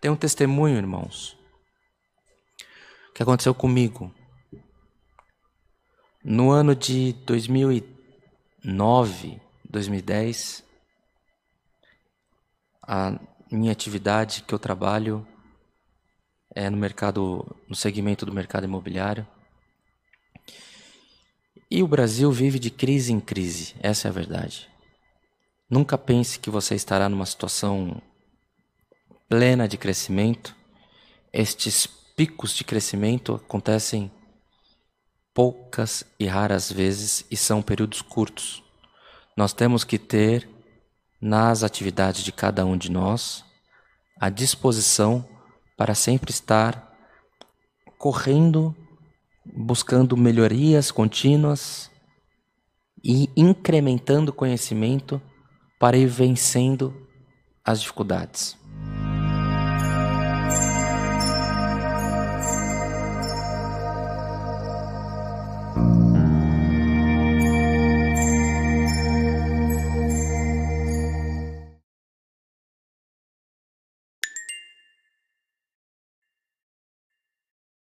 Tem um testemunho, irmãos, que aconteceu comigo. No ano de 2009, 2010, a minha atividade que eu trabalho é no mercado, no segmento do mercado imobiliário. E o Brasil vive de crise em crise, essa é a verdade. Nunca pense que você estará numa situação plena de crescimento. Estes picos de crescimento acontecem poucas e raras vezes e são períodos curtos. Nós temos que ter nas atividades de cada um de nós a disposição para sempre estar correndo, buscando melhorias contínuas e incrementando conhecimento para ir vencendo as dificuldades.